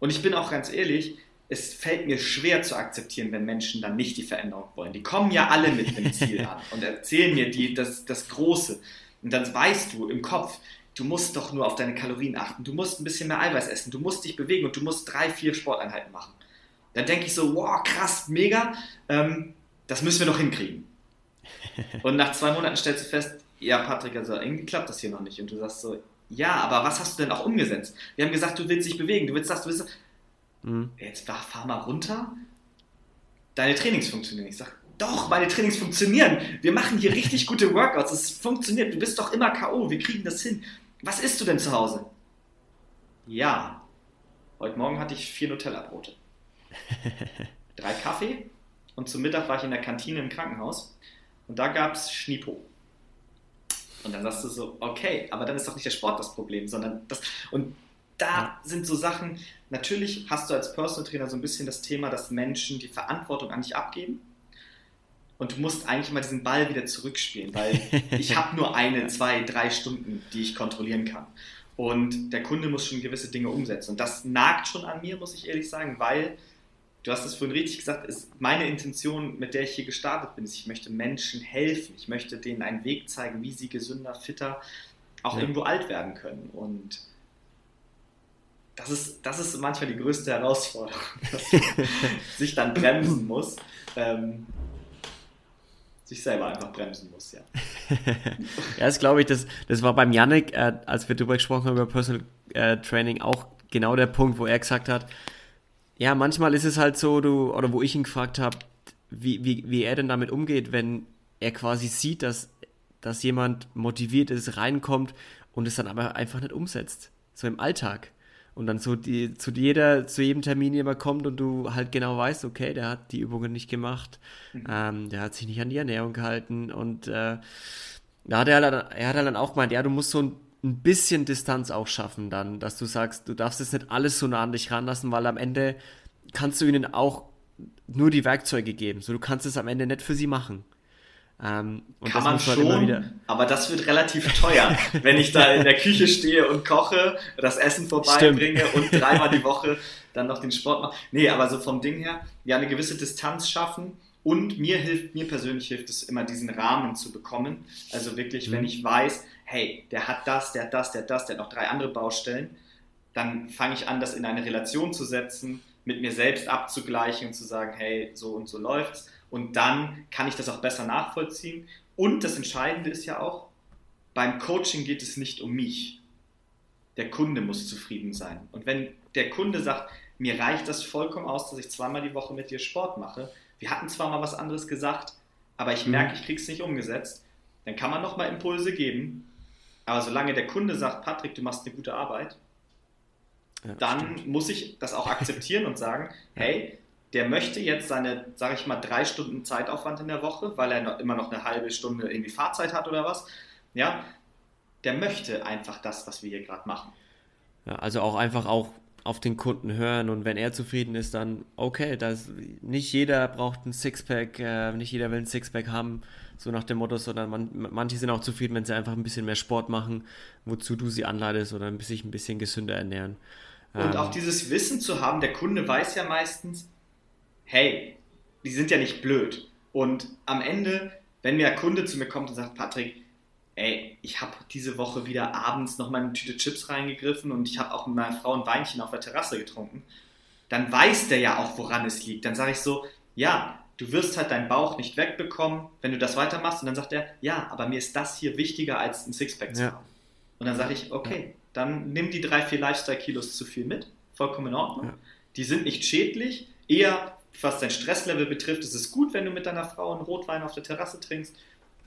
Und ich bin auch ganz ehrlich, es fällt mir schwer zu akzeptieren, wenn Menschen dann nicht die Veränderung wollen. Die kommen ja alle mit einem Ziel an und erzählen mir die, das, das Große. Und dann weißt du im Kopf, du musst doch nur auf deine Kalorien achten, du musst ein bisschen mehr Eiweiß essen, du musst dich bewegen und du musst drei, vier Sporteinheiten machen. Dann denke ich so, wow, krass, mega, ähm, das müssen wir noch hinkriegen. Und nach zwei Monaten stellst du fest, ja, Patrick, also irgendwie klappt das hier noch nicht. Und du sagst so, ja, aber was hast du denn auch umgesetzt? Wir haben gesagt, du willst dich bewegen, du willst das, du willst das. Mhm. Jetzt fahr mal runter. Deine Trainings funktionieren. Ich sag, doch, meine Trainings funktionieren. Wir machen hier richtig gute Workouts. Es funktioniert. Du bist doch immer K.O. Wir kriegen das hin. Was isst du denn zu Hause? Ja. Heute Morgen hatte ich vier Nutella-Brote. Drei Kaffee. Und zum Mittag war ich in der Kantine im Krankenhaus. Und da gab es Schnipo. Und dann sagst du so, okay, aber dann ist doch nicht der Sport das Problem, sondern das. Und da ja. sind so Sachen, natürlich hast du als Personal Trainer so ein bisschen das Thema, dass Menschen die Verantwortung an dich abgeben. Und du musst eigentlich mal diesen Ball wieder zurückspielen, weil ich habe nur eine, zwei, drei Stunden, die ich kontrollieren kann. Und der Kunde muss schon gewisse Dinge umsetzen. Und das nagt schon an mir, muss ich ehrlich sagen, weil du hast es vorhin richtig gesagt, ist meine Intention, mit der ich hier gestartet bin, ist, ich möchte Menschen helfen. Ich möchte denen einen Weg zeigen, wie sie gesünder, fitter, auch ja. irgendwo alt werden können. Und das ist, das ist manchmal die größte Herausforderung, dass man sich dann bremsen muss. Ähm, sich selber einfach bremsen muss, ja. ja, das glaube ich, das, das war beim Yannick, äh, als wir darüber gesprochen haben, über Personal äh, Training, auch genau der Punkt, wo er gesagt hat, ja, manchmal ist es halt so, du, oder wo ich ihn gefragt habe, wie, wie, wie er denn damit umgeht, wenn er quasi sieht, dass, dass jemand motiviert ist, reinkommt und es dann aber einfach nicht umsetzt. So im Alltag. Und dann so die, zu jeder, zu jedem Termin jemand kommt und du halt genau weißt, okay, der hat die Übungen nicht gemacht, mhm. ähm, der hat sich nicht an die Ernährung gehalten und äh, da hat er, halt, er hat halt dann auch gemeint, ja, du musst so ein ein bisschen Distanz auch schaffen dann, dass du sagst, du darfst jetzt nicht alles so nah an dich ranlassen, weil am Ende kannst du ihnen auch nur die Werkzeuge geben. So, du kannst es am Ende nicht für sie machen. Ähm, Kann man schon, aber das wird relativ teuer, wenn ich da in der Küche stehe und koche, das Essen vorbeibringe und dreimal die Woche dann noch den Sport mache. Nee, aber so vom Ding her, ja, eine gewisse Distanz schaffen und mir hilft, mir persönlich hilft es immer, diesen Rahmen zu bekommen. Also wirklich, mhm. wenn ich weiß, hey, der hat das, der hat das, der hat das, der hat noch drei andere Baustellen, dann fange ich an, das in eine Relation zu setzen, mit mir selbst abzugleichen und zu sagen, hey, so und so läuft's. Und dann kann ich das auch besser nachvollziehen. Und das Entscheidende ist ja auch, beim Coaching geht es nicht um mich. Der Kunde muss zufrieden sein. Und wenn der Kunde sagt, mir reicht das vollkommen aus, dass ich zweimal die Woche mit dir Sport mache, wir hatten zwar mal was anderes gesagt, aber ich merke, mhm. ich krieg's nicht umgesetzt, dann kann man nochmal Impulse geben aber solange der Kunde sagt, Patrick, du machst eine gute Arbeit, ja, dann stimmt. muss ich das auch akzeptieren und sagen, hey, der möchte jetzt seine, sage ich mal, drei Stunden Zeitaufwand in der Woche, weil er noch, immer noch eine halbe Stunde irgendwie Fahrzeit hat oder was. Ja, der möchte einfach das, was wir hier gerade machen. Ja, also auch einfach auch auf den Kunden hören und wenn er zufrieden ist, dann okay, das, nicht jeder braucht ein Sixpack, äh, nicht jeder will ein Sixpack haben so nach dem Motto, sondern man, manche sind auch zufrieden, wenn sie einfach ein bisschen mehr Sport machen, wozu du sie anleitest oder sich ein bisschen gesünder ernähren. Und ähm, auch dieses Wissen zu haben, der Kunde weiß ja meistens, hey, die sind ja nicht blöd. Und am Ende, wenn mir ein Kunde zu mir kommt und sagt, Patrick, ey, ich habe diese Woche wieder abends noch mal eine Tüte Chips reingegriffen und ich habe auch mit meiner Frau ein Weinchen auf der Terrasse getrunken, dann weiß der ja auch, woran es liegt. Dann sage ich so, ja, du wirst halt deinen Bauch nicht wegbekommen, wenn du das weitermachst. Und dann sagt er, ja, aber mir ist das hier wichtiger als ein Sixpack zu haben. Und dann sage ich, okay, dann nimm die drei, vier Lifestyle-Kilos zu viel mit. Vollkommen in Ordnung. Ja. Die sind nicht schädlich. Eher, was dein Stresslevel betrifft, ist es gut, wenn du mit deiner Frau einen Rotwein auf der Terrasse trinkst.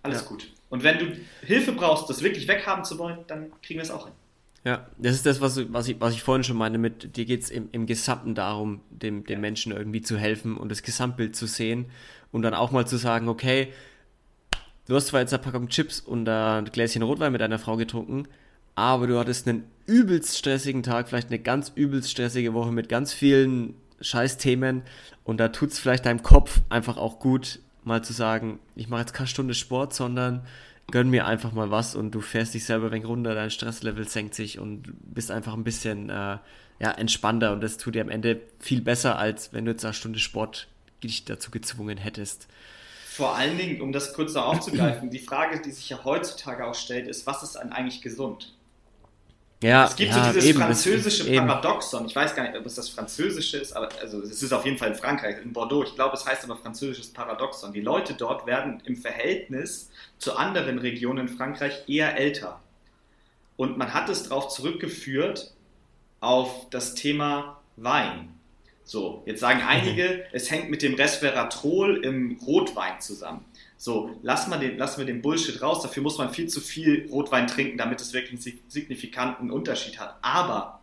Alles ja. gut. Und wenn du Hilfe brauchst, das wirklich weghaben zu wollen, dann kriegen wir es auch hin. Ja, das ist das, was, was, ich, was ich vorhin schon meine, mit dir geht es im, im Gesamten darum, dem, dem Menschen irgendwie zu helfen und das Gesamtbild zu sehen und dann auch mal zu sagen, okay, du hast zwar jetzt eine Packung Chips und ein Gläschen Rotwein mit deiner Frau getrunken, aber du hattest einen übelst stressigen Tag, vielleicht eine ganz übelst stressige Woche mit ganz vielen Scheißthemen und da tut es vielleicht deinem Kopf einfach auch gut, mal zu sagen, ich mache jetzt keine Stunde Sport, sondern gönn mir einfach mal was und du fährst dich selber ein wenig runter, dein Stresslevel senkt sich und bist einfach ein bisschen äh, ja, entspannter und das tut dir am Ende viel besser, als wenn du jetzt eine Stunde Sport dich dazu gezwungen hättest. Vor allen Dingen, um das kurz noch aufzugreifen, die Frage, die sich ja heutzutage auch stellt, ist, was ist eigentlich gesund? Ja, es gibt ja, so dieses eben, französische Paradoxon. Ich weiß gar nicht, ob es das französische ist, aber also es ist auf jeden Fall in Frankreich, in Bordeaux. Ich glaube, es heißt aber französisches Paradoxon. Die Leute dort werden im Verhältnis zu anderen Regionen in Frankreich eher älter. Und man hat es darauf zurückgeführt auf das Thema Wein. So, jetzt sagen einige, es hängt mit dem Resveratrol im Rotwein zusammen. So, lass mal den, lassen wir den Bullshit raus. Dafür muss man viel zu viel Rotwein trinken, damit es wirklich einen signifikanten Unterschied hat. Aber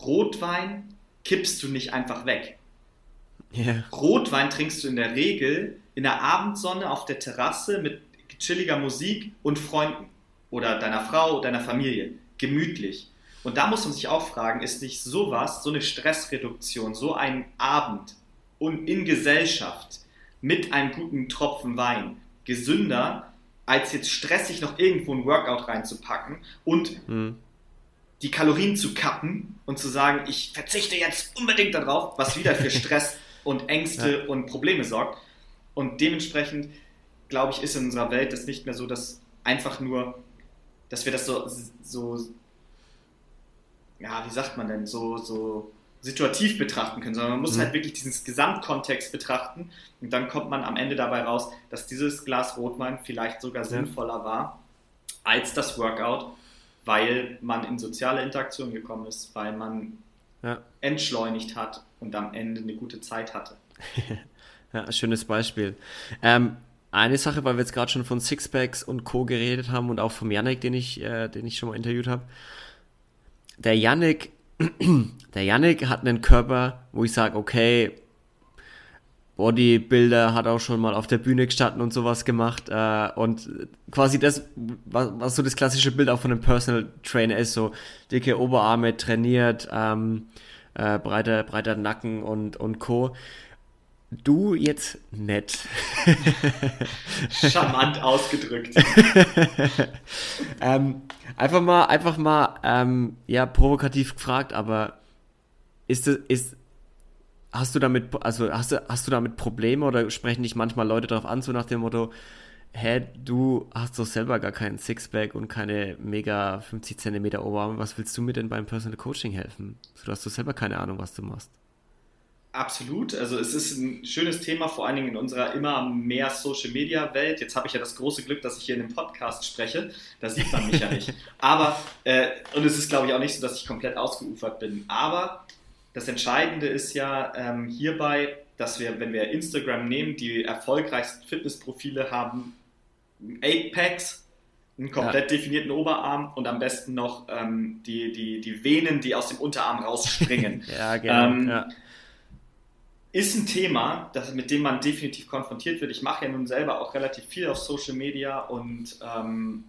Rotwein kippst du nicht einfach weg. Yeah. Rotwein trinkst du in der Regel in der Abendsonne auf der Terrasse mit chilliger Musik und Freunden oder deiner Frau, deiner Familie. Gemütlich. Und da muss man sich auch fragen, ist nicht sowas, so eine Stressreduktion, so ein Abend und in Gesellschaft, mit einem guten Tropfen Wein gesünder, als jetzt stressig noch irgendwo ein Workout reinzupacken und mhm. die Kalorien zu kappen und zu sagen, ich verzichte jetzt unbedingt darauf, was wieder für Stress und Ängste ja. und Probleme sorgt. Und dementsprechend, glaube ich, ist in unserer Welt das nicht mehr so, dass einfach nur, dass wir das so, so ja, wie sagt man denn, so, so situativ betrachten können, sondern man muss mhm. halt wirklich diesen Gesamtkontext betrachten und dann kommt man am Ende dabei raus, dass dieses Glas Rotwein vielleicht sogar ja. sinnvoller war als das Workout, weil man in soziale Interaktion gekommen ist, weil man ja. entschleunigt hat und am Ende eine gute Zeit hatte. ja, schönes Beispiel. Ähm, eine Sache, weil wir jetzt gerade schon von Sixpacks und Co. geredet haben und auch vom Yannick, den ich, äh, den ich schon mal interviewt habe. Der Yannick der Yannick hat einen Körper, wo ich sage, okay, Bodybuilder hat auch schon mal auf der Bühne gestanden und sowas gemacht. Äh, und quasi das, was, was, so das klassische Bild auch von einem Personal Trainer ist, so dicke Oberarme, trainiert, ähm, äh, breiter, breiter Nacken und, und Co. Du jetzt nett. Charmant ausgedrückt. ähm, einfach mal, einfach mal, ähm, ja, provokativ gefragt, aber ist es, ist, hast du damit, also hast du, hast du damit Probleme oder sprechen dich manchmal Leute darauf an, so nach dem Motto, hä, du hast doch selber gar keinen Sixpack und keine mega 50 Zentimeter Oberarme, was willst du mir denn beim Personal Coaching helfen? Du hast doch selber keine Ahnung, was du machst. Absolut. Also es ist ein schönes Thema, vor allen Dingen in unserer immer mehr Social Media Welt. Jetzt habe ich ja das große Glück, dass ich hier in einem Podcast spreche. Da sieht man mich ja nicht. Aber, äh, und es ist glaube ich auch nicht so, dass ich komplett ausgeufert bin. Aber das Entscheidende ist ja ähm, hierbei, dass wir, wenn wir Instagram nehmen, die erfolgreichsten Fitnessprofile haben 8 Packs, einen komplett ja. definierten Oberarm und am besten noch ähm, die, die, die Venen, die aus dem Unterarm rausspringen. ja, genau. Ähm, ja ist ein Thema, das, mit dem man definitiv konfrontiert wird. Ich mache ja nun selber auch relativ viel auf Social Media und ähm,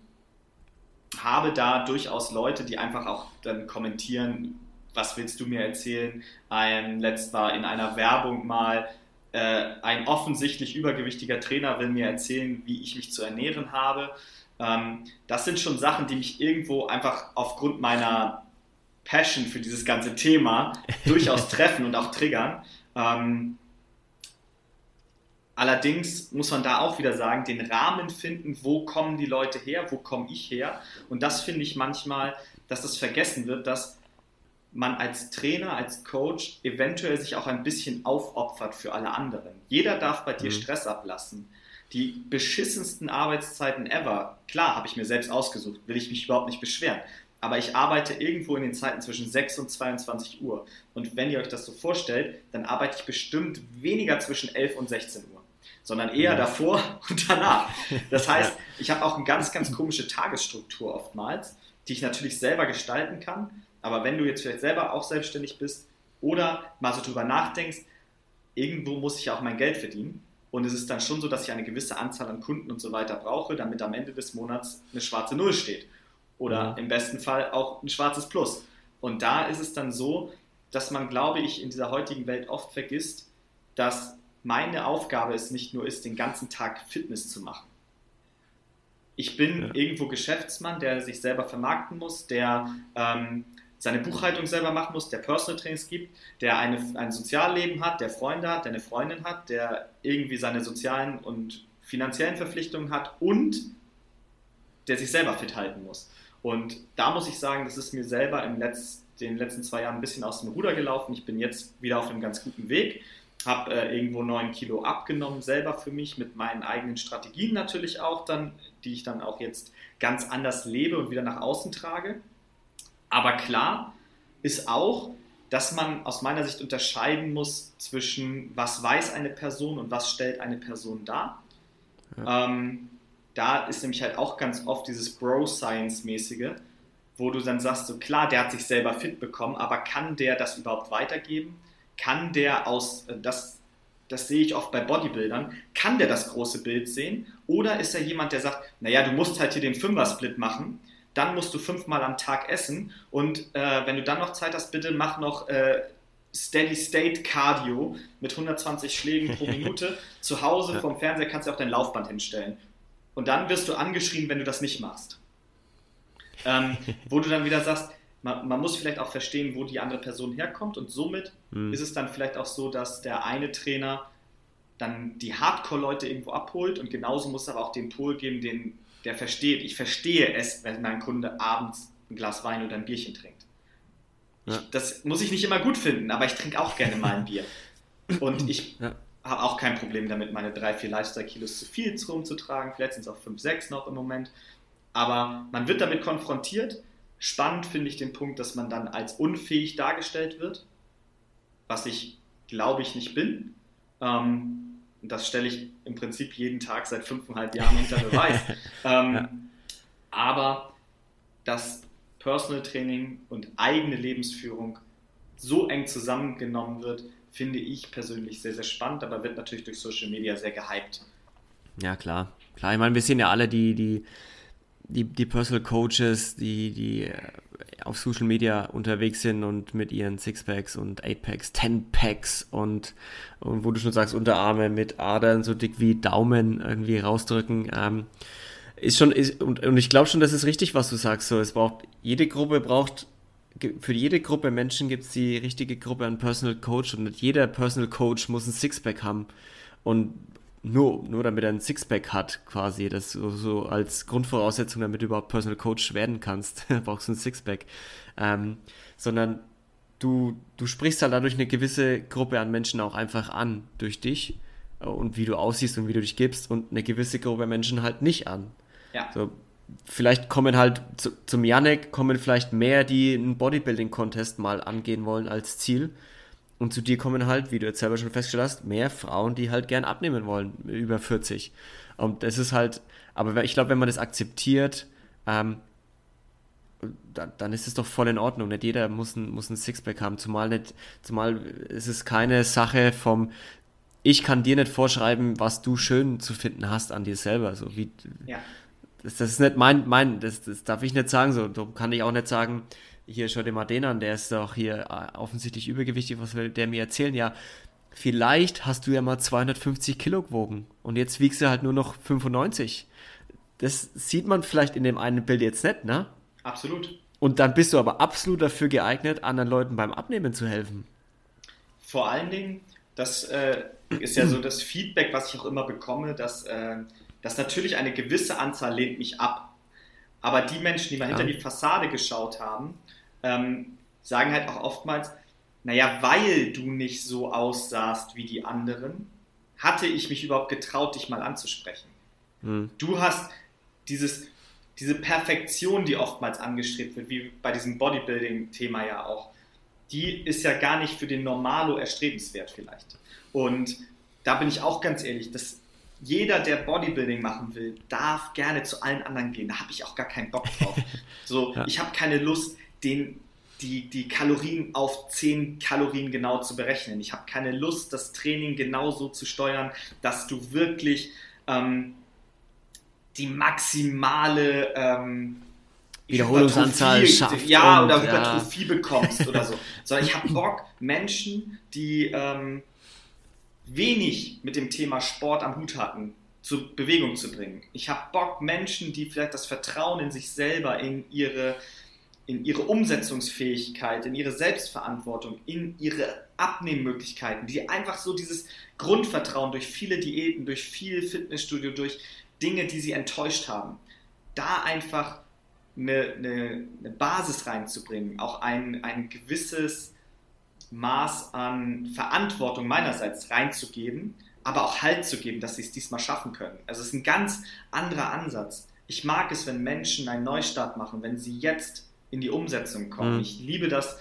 habe da durchaus Leute, die einfach auch dann kommentieren, was willst du mir erzählen? Ein letzt war in einer Werbung mal äh, ein offensichtlich übergewichtiger Trainer will mir erzählen, wie ich mich zu ernähren habe. Ähm, das sind schon Sachen, die mich irgendwo einfach aufgrund meiner Passion für dieses ganze Thema durchaus treffen und auch triggern. Ähm, allerdings muss man da auch wieder sagen, den Rahmen finden, wo kommen die Leute her, wo komme ich her. Und das finde ich manchmal, dass das vergessen wird, dass man als Trainer, als Coach eventuell sich auch ein bisschen aufopfert für alle anderen. Jeder darf bei dir mhm. Stress ablassen. Die beschissensten Arbeitszeiten ever, klar, habe ich mir selbst ausgesucht, will ich mich überhaupt nicht beschweren aber ich arbeite irgendwo in den Zeiten zwischen 6 und 22 Uhr. Und wenn ihr euch das so vorstellt, dann arbeite ich bestimmt weniger zwischen 11 und 16 Uhr, sondern eher ja. davor und danach. Das heißt, ich habe auch eine ganz, ganz komische Tagesstruktur oftmals, die ich natürlich selber gestalten kann. Aber wenn du jetzt vielleicht selber auch selbstständig bist oder mal so drüber nachdenkst, irgendwo muss ich ja auch mein Geld verdienen. Und es ist dann schon so, dass ich eine gewisse Anzahl an Kunden und so weiter brauche, damit am Ende des Monats eine schwarze Null steht. Oder mhm. im besten Fall auch ein schwarzes Plus. Und da ist es dann so, dass man, glaube ich, in dieser heutigen Welt oft vergisst, dass meine Aufgabe es nicht nur ist, den ganzen Tag Fitness zu machen. Ich bin ja. irgendwo Geschäftsmann, der sich selber vermarkten muss, der ähm, seine Buchhaltung selber machen muss, der Personal Trainings gibt, der eine, ein Sozialleben hat, der Freunde hat, der eine Freundin hat, der irgendwie seine sozialen und finanziellen Verpflichtungen hat und der sich selber fit halten muss. Und da muss ich sagen, das ist mir selber in Letz-, den letzten zwei Jahren ein bisschen aus dem Ruder gelaufen. Ich bin jetzt wieder auf einem ganz guten Weg, habe äh, irgendwo neun Kilo abgenommen, selber für mich, mit meinen eigenen Strategien natürlich auch dann, die ich dann auch jetzt ganz anders lebe und wieder nach außen trage. Aber klar ist auch, dass man aus meiner Sicht unterscheiden muss zwischen, was weiß eine Person und was stellt eine Person dar. Ja. Ähm, da ist nämlich halt auch ganz oft dieses Bro-Science-mäßige, wo du dann sagst, so klar, der hat sich selber fit bekommen, aber kann der das überhaupt weitergeben? Kann der aus, äh, das, das sehe ich oft bei Bodybuildern, kann der das große Bild sehen? Oder ist er jemand, der sagt, naja, du musst halt hier den Fünfer-Split machen, dann musst du fünfmal am Tag essen und äh, wenn du dann noch Zeit hast, bitte mach noch äh, Steady State Cardio mit 120 Schlägen pro Minute. Zu Hause vom Fernseher kannst du auch dein Laufband hinstellen. Und dann wirst du angeschrien, wenn du das nicht machst. Ähm, wo du dann wieder sagst, man, man, muss vielleicht auch verstehen, wo die andere Person herkommt und somit mhm. ist es dann vielleicht auch so, dass der eine Trainer dann die Hardcore-Leute irgendwo abholt und genauso muss es aber auch den Pool geben, den, der versteht. Ich verstehe es, wenn mein Kunde abends ein Glas Wein oder ein Bierchen trinkt. Ja. Ich, das muss ich nicht immer gut finden, aber ich trinke auch gerne mal ein Bier. Und ich ja habe auch kein Problem damit, meine drei, vier Lifestyle-Kilos zu viel rumzutragen. Vielleicht sind es auch fünf, sechs noch im Moment. Aber man wird damit konfrontiert. Spannend finde ich den Punkt, dass man dann als unfähig dargestellt wird, was ich glaube ich nicht bin. Ähm, das stelle ich im Prinzip jeden Tag seit fünfeinhalb Jahren unter Beweis. ähm, ja. Aber dass Personal Training und eigene Lebensführung so eng zusammengenommen wird, finde ich persönlich sehr, sehr spannend, aber wird natürlich durch Social Media sehr gehypt. Ja, klar. Klar, ich meine, wir sehen ja alle die, die, die, die Personal Coaches, die, die äh, auf Social Media unterwegs sind und mit ihren Sixpacks und Eightpacks, Tenpacks und, und wo du schon sagst, Unterarme mit Adern so dick wie Daumen irgendwie rausdrücken. Ähm, ist schon, ist, und, und ich glaube schon, das ist richtig, was du sagst. So, es braucht, jede Gruppe braucht für jede Gruppe Menschen gibt es die richtige Gruppe an Personal Coach und nicht jeder Personal Coach muss ein Sixpack haben. Und nur, nur damit er ein Sixpack hat, quasi, das so, so als Grundvoraussetzung, damit du überhaupt Personal Coach werden kannst, brauchst du ein Sixpack. Ähm, sondern du, du sprichst halt dadurch eine gewisse Gruppe an Menschen auch einfach an, durch dich und wie du aussiehst und wie du dich gibst und eine gewisse Gruppe Menschen halt nicht an. Ja. So, vielleicht kommen halt zu, zum Janek kommen vielleicht mehr, die einen Bodybuilding-Contest mal angehen wollen als Ziel. Und zu dir kommen halt, wie du jetzt selber schon festgestellt hast, mehr Frauen, die halt gern abnehmen wollen, über 40. Und das ist halt, aber ich glaube, wenn man das akzeptiert, ähm, dann, dann ist es doch voll in Ordnung. Nicht jeder muss ein, muss ein Sixpack haben, zumal nicht, zumal ist es keine Sache vom, ich kann dir nicht vorschreiben, was du schön zu finden hast an dir selber. So wie, ja das, das ist nicht mein, mein das, das darf ich nicht sagen, so darum kann ich auch nicht sagen, hier schau dir mal den an, der ist doch hier äh, offensichtlich übergewichtig, was will der mir erzählen? Ja, vielleicht hast du ja mal 250 Kilo gewogen und jetzt wiegst du halt nur noch 95. Das sieht man vielleicht in dem einen Bild jetzt nicht, ne? Absolut. Und dann bist du aber absolut dafür geeignet, anderen Leuten beim Abnehmen zu helfen. Vor allen Dingen, das äh, ist ja so das Feedback, was ich auch immer bekomme, dass äh, dass natürlich eine gewisse Anzahl lehnt mich ab. Aber die Menschen, die mal hinter die Fassade geschaut haben, ähm, sagen halt auch oftmals, naja, weil du nicht so aussahst wie die anderen, hatte ich mich überhaupt getraut, dich mal anzusprechen. Hm. Du hast dieses, diese Perfektion, die oftmals angestrebt wird, wie bei diesem Bodybuilding-Thema ja auch, die ist ja gar nicht für den Normalo erstrebenswert vielleicht. Und da bin ich auch ganz ehrlich, das jeder, der Bodybuilding machen will, darf gerne zu allen anderen gehen. Da habe ich auch gar keinen Bock drauf. So, ja. ich habe keine Lust, den, die, die Kalorien auf 10 Kalorien genau zu berechnen. Ich habe keine Lust, das Training genauso zu steuern, dass du wirklich ähm, die maximale ähm, Wiederholungsanzahl schafft. Ja, oder Hypertrophie ja. bekommst oder so. Sondern ich habe Bock, Menschen, die ähm, wenig mit dem Thema Sport am Hut hatten, zur Bewegung zu bringen. Ich habe Bock, Menschen, die vielleicht das Vertrauen in sich selber, in ihre, in ihre Umsetzungsfähigkeit, in ihre Selbstverantwortung, in ihre Abnehmmöglichkeiten, die einfach so dieses Grundvertrauen durch viele Diäten, durch viel Fitnessstudio, durch Dinge, die sie enttäuscht haben, da einfach eine, eine, eine Basis reinzubringen, auch ein, ein gewisses Maß an Verantwortung meinerseits reinzugeben, aber auch Halt zu geben, dass sie es diesmal schaffen können. Also es ist ein ganz anderer Ansatz. Ich mag es, wenn Menschen einen Neustart machen, wenn sie jetzt in die Umsetzung kommen. Mhm. Ich liebe das,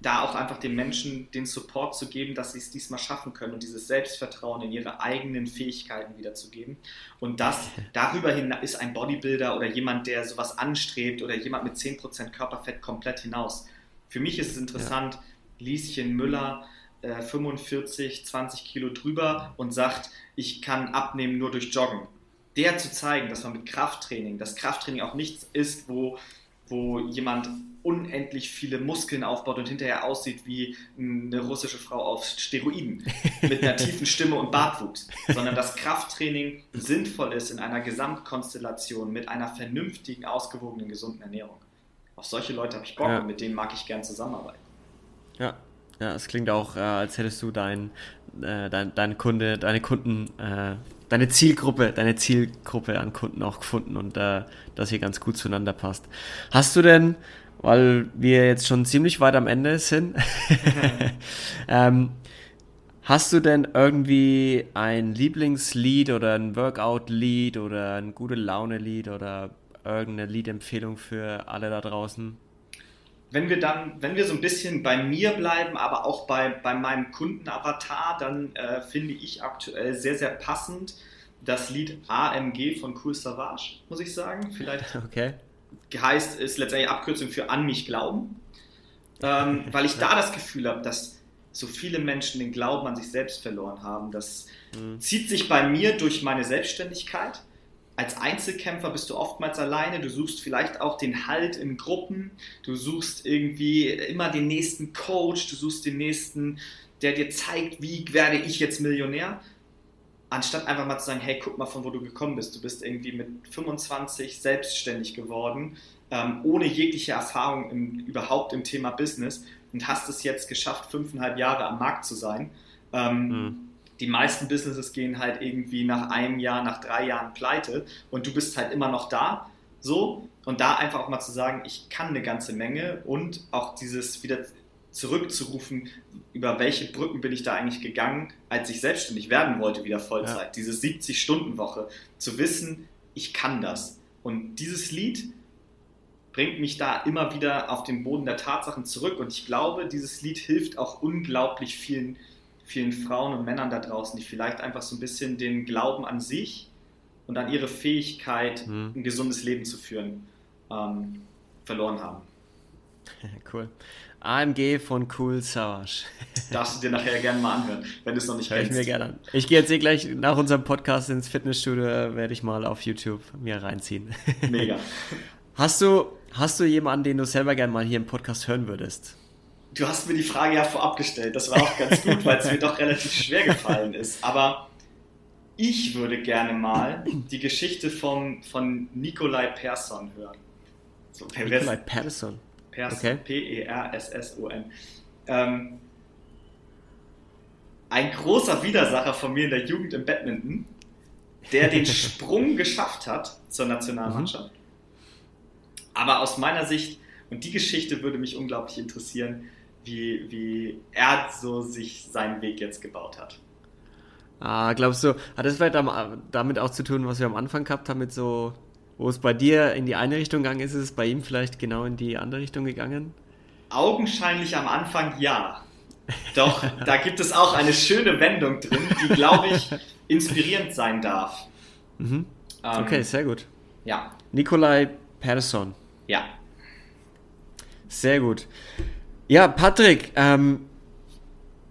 da auch einfach den Menschen den Support zu geben, dass sie es diesmal schaffen können und dieses Selbstvertrauen in ihre eigenen Fähigkeiten wiederzugeben. Und das darüber hin ist ein Bodybuilder oder jemand, der sowas anstrebt oder jemand mit 10% Körperfett komplett hinaus. Für mich ist es interessant, ja. Lieschen Müller, äh, 45, 20 Kilo drüber und sagt, ich kann abnehmen nur durch Joggen. Der zu zeigen, dass man mit Krafttraining, dass Krafttraining auch nichts ist, wo wo jemand unendlich viele Muskeln aufbaut und hinterher aussieht wie eine russische Frau auf Steroiden mit einer tiefen Stimme und Bartwuchs, sondern dass Krafttraining sinnvoll ist in einer Gesamtkonstellation mit einer vernünftigen, ausgewogenen, gesunden Ernährung. Auf solche Leute habe ich Bock ja. und mit denen mag ich gern zusammenarbeiten. Ja, ja, es klingt auch, äh, als hättest du dein, äh, dein, deine Kunde, deine Kunden äh, deine Zielgruppe, deine Zielgruppe an Kunden auch gefunden und äh, dass hier ganz gut zueinander passt. Hast du denn, weil wir jetzt schon ziemlich weit am Ende sind, ähm, hast du denn irgendwie ein Lieblingslied oder ein Workout-Lied oder ein gute Laune-Lied oder irgendeine Liedempfehlung für alle da draußen? Wenn wir dann, wenn wir so ein bisschen bei mir bleiben, aber auch bei, bei meinem Kundenavatar, dann äh, finde ich aktuell sehr, sehr passend das Lied AMG von Cool Savage, muss ich sagen. Vielleicht okay. heißt es letztendlich Abkürzung für An mich glauben, ähm, weil ich da das Gefühl habe, dass so viele Menschen den Glauben an sich selbst verloren haben. Das mhm. zieht sich bei mir durch meine Selbstständigkeit als Einzelkämpfer bist du oftmals alleine, du suchst vielleicht auch den Halt in Gruppen, du suchst irgendwie immer den nächsten Coach, du suchst den nächsten, der dir zeigt, wie werde ich jetzt Millionär, anstatt einfach mal zu sagen, hey, guck mal, von wo du gekommen bist. Du bist irgendwie mit 25 selbstständig geworden, ähm, ohne jegliche Erfahrung im, überhaupt im Thema Business und hast es jetzt geschafft, fünfeinhalb Jahre am Markt zu sein. Ähm, mhm die meisten Businesses gehen halt irgendwie nach einem Jahr, nach drei Jahren pleite und du bist halt immer noch da. So, und da einfach auch mal zu sagen, ich kann eine ganze Menge und auch dieses wieder zurückzurufen, über welche Brücken bin ich da eigentlich gegangen, als ich selbstständig werden wollte, wieder Vollzeit. Ja. Diese 70-Stunden-Woche, zu wissen, ich kann das. Und dieses Lied bringt mich da immer wieder auf den Boden der Tatsachen zurück. Und ich glaube, dieses Lied hilft auch unglaublich vielen vielen Frauen und Männern da draußen, die vielleicht einfach so ein bisschen den Glauben an sich und an ihre Fähigkeit, mhm. ein gesundes Leben zu führen, ähm, verloren haben. Cool. AMG von Cool Savage. Darfst du dir nachher gerne mal anhören, wenn du es noch nicht Hör kennst. Ich mir gerne an. Ich gehe jetzt eh gleich nach unserem Podcast ins Fitnessstudio, äh, werde ich mal auf YouTube mir reinziehen. Mega. Hast du, hast du jemanden, den du selber gerne mal hier im Podcast hören würdest? Du hast mir die Frage ja vorab gestellt. Das war auch ganz gut, weil es mir doch relativ schwer gefallen ist. Aber ich würde gerne mal die Geschichte von, von Nikolai Persson hören. So, Nikolai Persson? Persson. Okay. P-E-R-S-S-O-N. Ähm, ein großer Widersacher von mir in der Jugend im Badminton, der den Sprung geschafft hat zur Nationalmannschaft. Mhm. Aber aus meiner Sicht, und die Geschichte würde mich unglaublich interessieren, wie, wie er so sich seinen Weg jetzt gebaut hat. Ah, glaubst du, hat das vielleicht damit auch zu tun, was wir am Anfang gehabt haben, mit so, wo es bei dir in die eine Richtung gegangen ist, ist es bei ihm vielleicht genau in die andere Richtung gegangen? Augenscheinlich am Anfang ja. Doch, da gibt es auch eine schöne Wendung drin, die, glaube ich, inspirierend sein darf. Mhm. Ähm, okay, sehr gut. Ja. Nikolai Persson. Ja. Sehr gut. Ja, Patrick, ähm,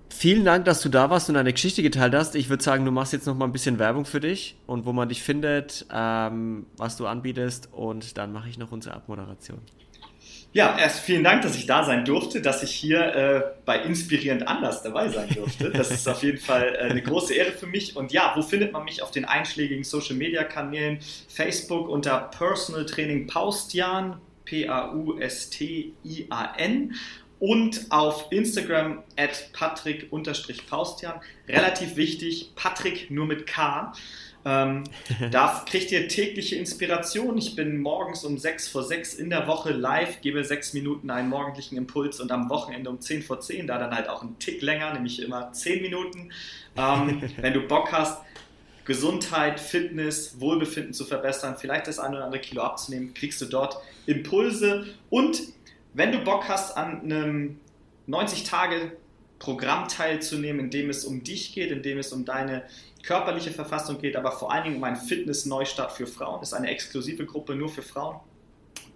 vielen Dank, dass du da warst und deine Geschichte geteilt hast. Ich würde sagen, du machst jetzt noch mal ein bisschen Werbung für dich und wo man dich findet, ähm, was du anbietest und dann mache ich noch unsere Abmoderation. Ja, erst vielen Dank, dass ich da sein durfte, dass ich hier äh, bei Inspirierend Anders dabei sein durfte. Das ist auf jeden Fall äh, eine große Ehre für mich. Und ja, wo findet man mich auf den einschlägigen Social Media Kanälen? Facebook unter Personal Training Paustian, P-A-U-S-T-I-A-N und auf Instagram at patrick-paustian. Relativ wichtig, Patrick nur mit K. Ähm, da kriegt ihr tägliche Inspiration. Ich bin morgens um 6 vor 6 in der Woche live, gebe 6 Minuten einen morgendlichen Impuls und am Wochenende um 10 vor 10, da dann halt auch ein Tick länger, nämlich immer 10 Minuten. Ähm, wenn du Bock hast, Gesundheit, Fitness, Wohlbefinden zu verbessern, vielleicht das ein oder andere Kilo abzunehmen, kriegst du dort Impulse. Und wenn du Bock hast, an einem 90 Tage Programm teilzunehmen, in dem es um dich geht, in dem es um deine körperliche Verfassung geht, aber vor allen Dingen um einen Fitness-Neustart für Frauen. Das ist eine exklusive Gruppe nur für Frauen,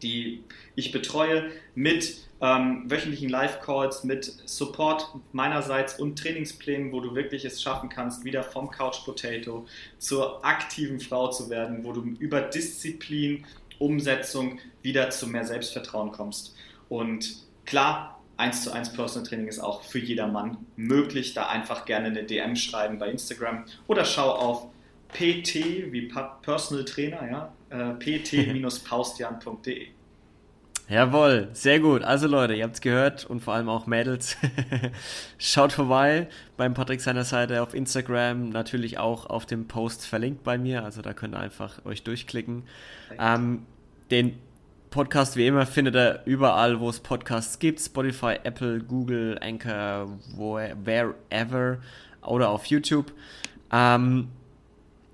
die ich betreue mit ähm, wöchentlichen Live-Calls, mit Support meinerseits und Trainingsplänen, wo du wirklich es schaffen kannst, wieder vom Couch Potato zur aktiven Frau zu werden, wo du über Disziplin, Umsetzung wieder zu mehr Selbstvertrauen kommst. Und klar, 1 zu 1 Personal Training ist auch für jedermann möglich. Da einfach gerne eine DM schreiben bei Instagram oder schau auf PT wie Personal Trainer, ja, äh, pt-paustian.de. Jawohl, sehr gut. Also Leute, ihr habt es gehört und vor allem auch Mädels. Schaut vorbei beim Patrick seiner Seite auf Instagram, natürlich auch auf dem Post verlinkt bei mir. Also da könnt ihr einfach euch durchklicken. Ähm, den Podcast wie immer findet ihr überall, wo es Podcasts gibt. Spotify, Apple, Google, Anchor, wherever oder auf YouTube. Ähm,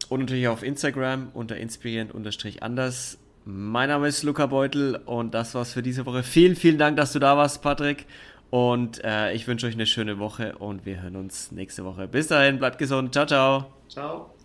und natürlich auf Instagram unter inspirierend-anders. Mein Name ist Luca Beutel und das war's für diese Woche. Vielen, vielen Dank, dass du da warst, Patrick. Und äh, ich wünsche euch eine schöne Woche und wir hören uns nächste Woche. Bis dahin, bleibt gesund. Ciao, ciao. Ciao.